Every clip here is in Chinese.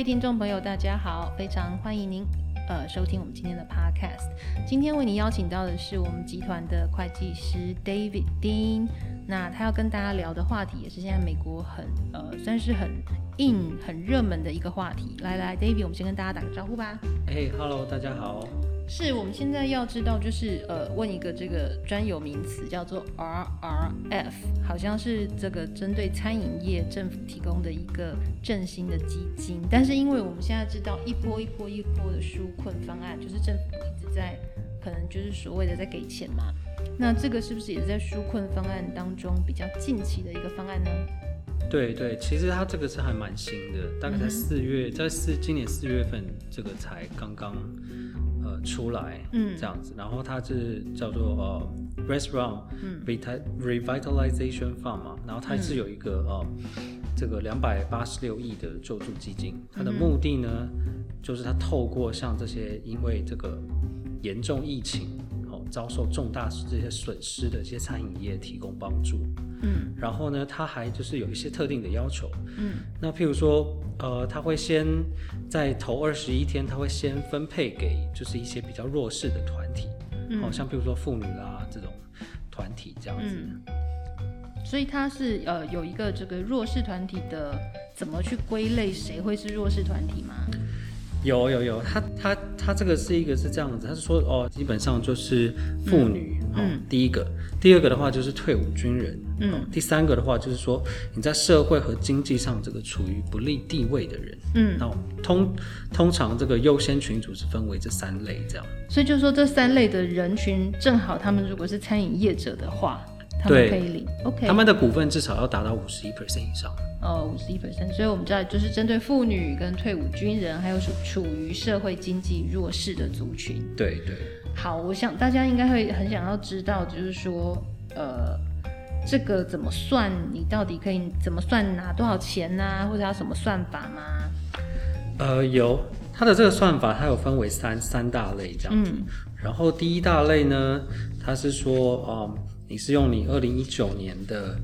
位听众朋友，大家好，非常欢迎您呃收听我们今天的 podcast。今天为您邀请到的是我们集团的会计师 David Dean，那他要跟大家聊的话题也是现在美国很呃算是很硬很热门的一个话题。来来，David，我们先跟大家打个招呼吧。哎，Hello，大家好。是我们现在要知道，就是呃，问一个这个专有名词，叫做 RRF，好像是这个针对餐饮业政府提供的一个振兴的基金。但是因为我们现在知道一波一波一波的纾困方案，就是政府一直在可能就是所谓的在给钱嘛，那这个是不是也是在纾困方案当中比较近期的一个方案呢？对对，其实它这个是还蛮新的，大概在四月，嗯、在四今年四月份这个才刚刚。出来，嗯，这样子，然后它是叫做呃，Restaurant Revitalization Fund 嘛，然后它是有一个呃，这个两百八十六亿的救助基金，它的目的呢，就是它透过像这些因为这个严重疫情。遭受重大这些损失的这些餐饮业提供帮助，嗯，然后呢，他还就是有一些特定的要求，嗯，那譬如说，呃，他会先在头二十一天，他会先分配给就是一些比较弱势的团体，嗯，好像譬如说妇女啦这种团体这样子，嗯，所以他是呃有一个这个弱势团体的怎么去归类，谁会是弱势团体吗？有有有，他他他这个是一个是这样子，他是说哦，基本上就是妇女，嗯，哦、第一个，第二个的话就是退伍军人，嗯、哦，第三个的话就是说你在社会和经济上这个处于不利地位的人，嗯，那通通常这个优先群组是分为这三类这样，所以就是说这三类的人群正好他们如果是餐饮业者的话，他们可以领，OK，他们的股份至少要达到五十一 percent 以上。哦，五十一 percent，所以我们知道就是针对妇女跟退伍军人，还有处处于社会经济弱势的族群。对对。好，我想大家应该会很想要知道，就是说，呃，这个怎么算？你到底可以怎么算拿多少钱呢、啊？或者要什么算法吗？呃，有，它的这个算法它有分为三三大类这样子。嗯、然后第一大类呢，它是说，哦、呃，你是用你二零一九年的。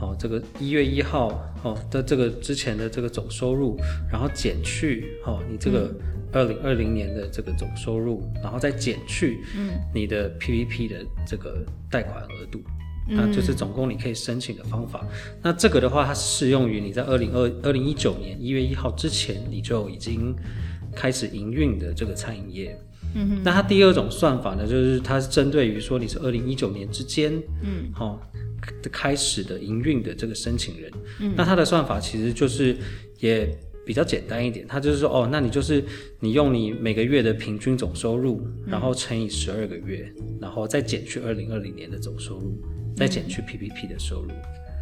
哦，这个一月一号哦的这个之前的这个总收入，然后减去哦你这个二零二零年的这个总收入，嗯、然后再减去嗯你的 PVP 的这个贷款额度，嗯、那就是总共你可以申请的方法。那这个的话，它适用于你在二零二二零一九年一月一号之前你就已经开始营运的这个餐饮业。嗯哼。那它第二种算法呢，就是它是针对于说你是二零一九年之间，嗯，好、哦。开始的营运的这个申请人，嗯，那他的算法其实就是也比较简单一点，他就是说，哦，那你就是你用你每个月的平均总收入，然后乘以十二个月，然后再减去二零二零年的总收入，再减去 PPP 的收入。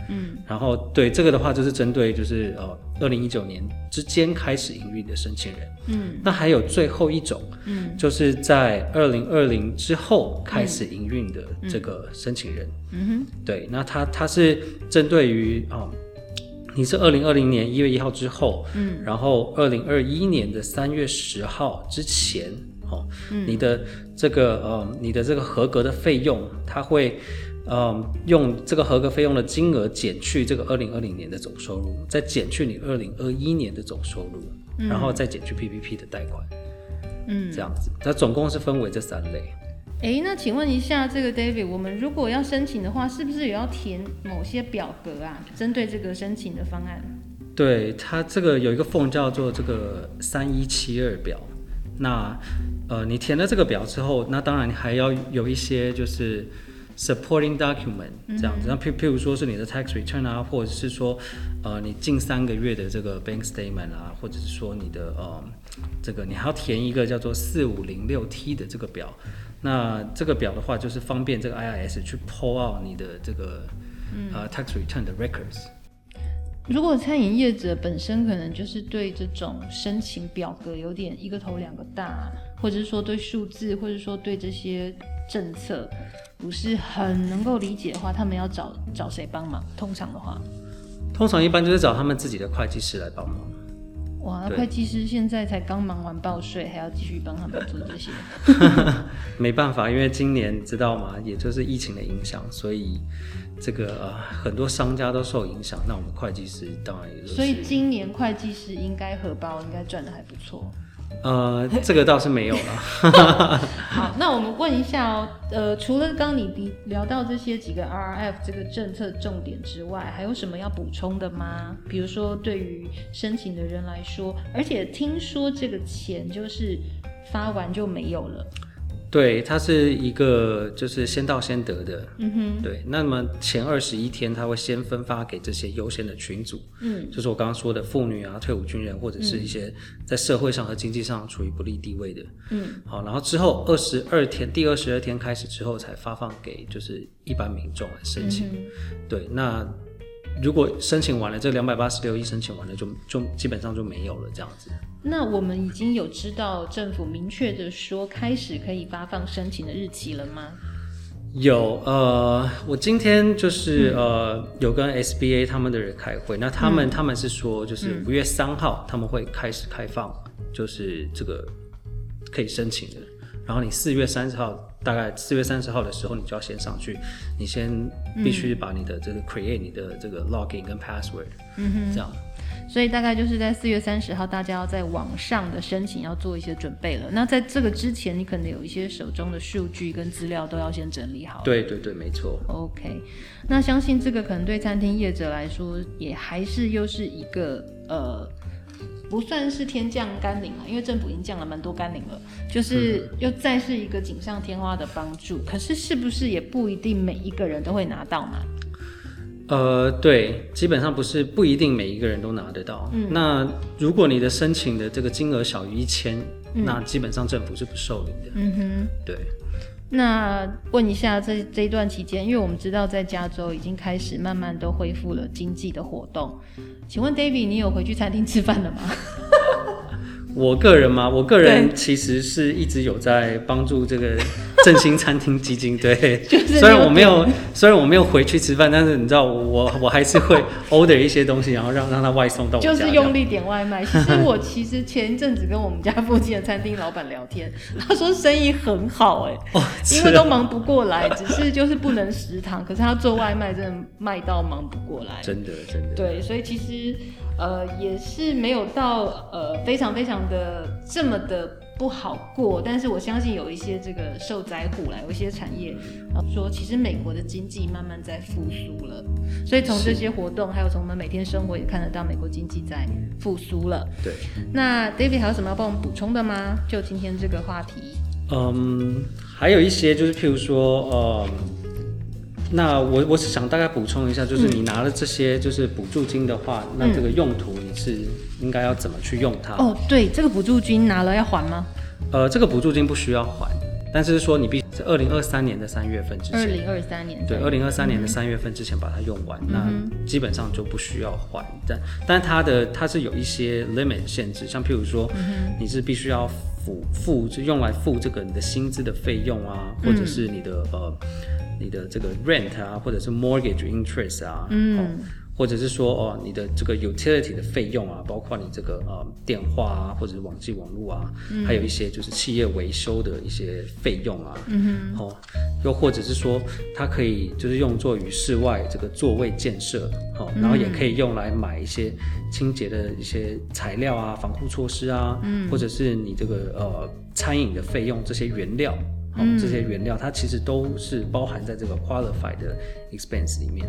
嗯，然后对这个的话，就是针对就是呃二零一九年之间开始营运的申请人，嗯，那还有最后一种，嗯，就是在二零二零之后开始营运的这个申请人，嗯。哼，对，那他他是针对于啊、呃，你是二零二零年一月一号之后，嗯，然后二零二一年的三月十号之前，哦，嗯，你的这个呃你的这个合格的费用，它会。嗯，用这个合格费用的金额减去这个二零二零年的总收入，再减去你二零二一年的总收入，嗯、然后再减去 PPP 的贷款，嗯，这样子，那总共是分为这三类。哎，那请问一下，这个 David，我们如果要申请的话，是不是也要填某些表格啊？针对这个申请的方案？对，它这个有一个 form 叫做这个三一七二表。那呃，你填了这个表之后，那当然你还要有一些就是。Supporting document 这样子，那譬譬如说是你的 tax return 啊，或者是说，呃，你近三个月的这个 bank statement 啊，或者是说你的呃，这个你还要填一个叫做四五零六 T 的这个表。那这个表的话，就是方便这个 IRS 去 pull out 你的这个呃 tax return 的 records。如果餐饮业者本身可能就是对这种申请表格有点一个头两个大，或者是说对数字，或者说对这些政策。不是很能够理解的话，他们要找找谁帮忙？通常的话，通常一般就是找他们自己的会计师来帮忙。哇，那会计师现在才刚忙完报税，还要继续帮他们做这些。没办法，因为今年知道吗？也就是疫情的影响，所以这个、呃、很多商家都受影响。那我们会计师当然也是。所以今年会计师应该荷包应该赚的还不错。呃，这个倒是没有了。好，那我们问一下哦，呃，除了刚你聊到这些几个 RRF 这个政策重点之外，还有什么要补充的吗？比如说对于申请的人来说，而且听说这个钱就是发完就没有了。对，它是一个就是先到先得的，嗯哼，对。那么前二十一天，他会先分发给这些优先的群组，嗯，就是我刚刚说的妇女啊、退伍军人或者是一些在社会上和经济上处于不利地位的，嗯，好，然后之后二十二天，第二十二天开始之后才发放给就是一般民众来申请，嗯、对，那。如果申请完了，这两百八十六亿申请完了就，就就基本上就没有了这样子。那我们已经有知道政府明确的说开始可以发放申请的日期了吗？有，呃，我今天就是、嗯、呃有跟 SBA 他们的人开会，那他们、嗯、他们是说就是五月三号他们会开始开放，就是这个可以申请的。然后你四月三十号，大概四月三十号的时候，你就要先上去，你先必须把你的这个 create 你的这个 login 跟 password，嗯哼，这样。所以大概就是在四月三十号，大家要在网上的申请要做一些准备了。那在这个之前，你可能有一些手中的数据跟资料都要先整理好。对对对，没错。OK，那相信这个可能对餐厅业者来说，也还是又是一个呃。不算是天降甘霖了，因为政府已经降了蛮多甘霖了，就是又再是一个锦上添花的帮助。可是是不是也不一定每一个人都会拿到呢？呃，对，基本上不是不一定每一个人都拿得到。嗯，那如果你的申请的这个金额小于一千，那基本上政府是不受理的。嗯哼，对。那问一下这，这一段期间，因为我们知道在加州已经开始慢慢都恢复了经济的活动，请问 David，你有回去餐厅吃饭了吗？我个人吗？我个人其实是一直有在帮助这个振兴餐厅基金。对，虽然我没有，虽然我没有回去吃饭，但是你知道，我我还是会 order 一些东西，然后让让他外送到我家。就是用力点外卖。其实我 其实前一阵子跟我们家附近的餐厅老板聊天，他说生意很好哎、欸，哦，因为都忙不过来，只是就是不能食堂，可是他做外卖真的卖到忙不过来。真的真的。对，所以其实。呃，也是没有到呃非常非常的这么的不好过，但是我相信有一些这个受灾户啦，有一些产业啊说，其实美国的经济慢慢在复苏了，所以从这些活动，还有从我们每天生活也看得到美国经济在复苏了。对，那 David 还有什么要帮我们补充的吗？就今天这个话题。嗯，还有一些就是譬如说，嗯。那我我是想大概补充一下，就是你拿了这些就是补助金的话，嗯、那这个用途你是应该要怎么去用它？哦，对，这个补助金拿了要还吗？呃，这个补助金不需要还，但是说你必须在二零二三年的三月份之前，二零二三年对，二零二三年的三月份之前把它用完，嗯、那基本上就不需要还。但但它的它是有一些 limit 限制，像譬如说，你是必须要付付就用来付这个你的薪资的费用啊，或者是你的、嗯、呃。你的这个 rent 啊，或者是 mortgage interest 啊，嗯，哦、或者是说哦，你的这个 utility 的费用啊，包括你这个呃电话啊，或者是网际网络啊，嗯、还有一些就是企业维修的一些费用啊，嗯哼，哦，又或者是说它可以就是用作于室外这个座位建设，哦，然后也可以用来买一些清洁的一些材料啊，防护措施啊，嗯，或者是你这个呃餐饮的费用这些原料。嗯、这些原料它其实都是包含在这个 qualified 的 expense 里面。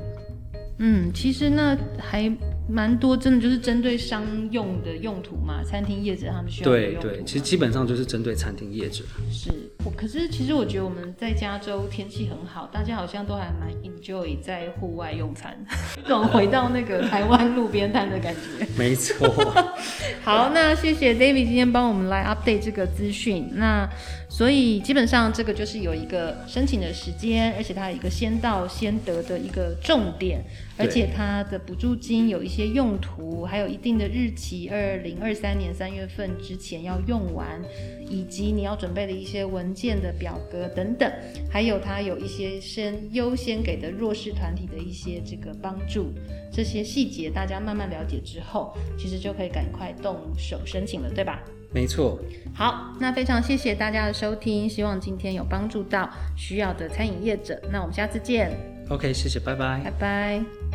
嗯，其实那还蛮多，真的就是针对商用的用途嘛，餐厅业者他们需要用。对对，其实基本上就是针对餐厅业者。是，我可是其实我觉得我们在加州天气很好，大家好像都还蛮 enjoy 在户外用餐，这种回到那个台湾路边摊的感觉。没错。好，那谢谢 David 今天帮我们来 update 这个资讯。那所以基本上这个就是有一个申请的时间，而且它有一个先到先得的一个重点，而且它的补助金有一些。用途，还有一定的日期，二零二三年三月份之前要用完，以及你要准备的一些文件的表格等等，还有它有一些先优先给的弱势团体的一些这个帮助，这些细节大家慢慢了解之后，其实就可以赶快动手申请了，对吧？没错。好，那非常谢谢大家的收听，希望今天有帮助到需要的餐饮业者。那我们下次见。OK，谢谢，拜拜。拜拜。